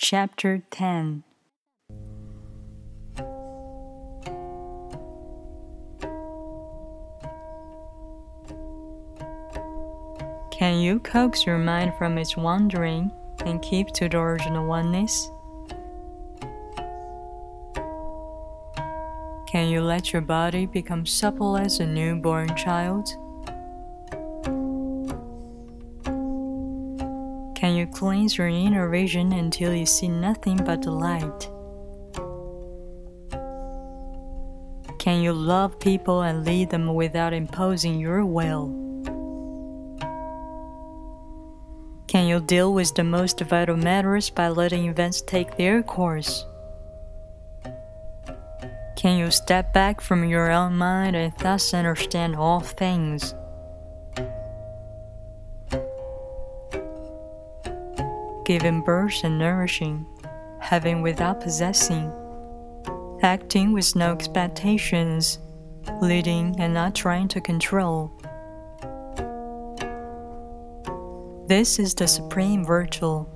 Chapter 10 Can you coax your mind from its wandering and keep to the original oneness? Can you let your body become supple as a newborn child? Can you cleanse your inner vision until you see nothing but the light? Can you love people and lead them without imposing your will? Can you deal with the most vital matters by letting events take their course? Can you step back from your own mind and thus understand all things? Giving birth and nourishing, having without possessing, acting with no expectations, leading and not trying to control. This is the supreme virtue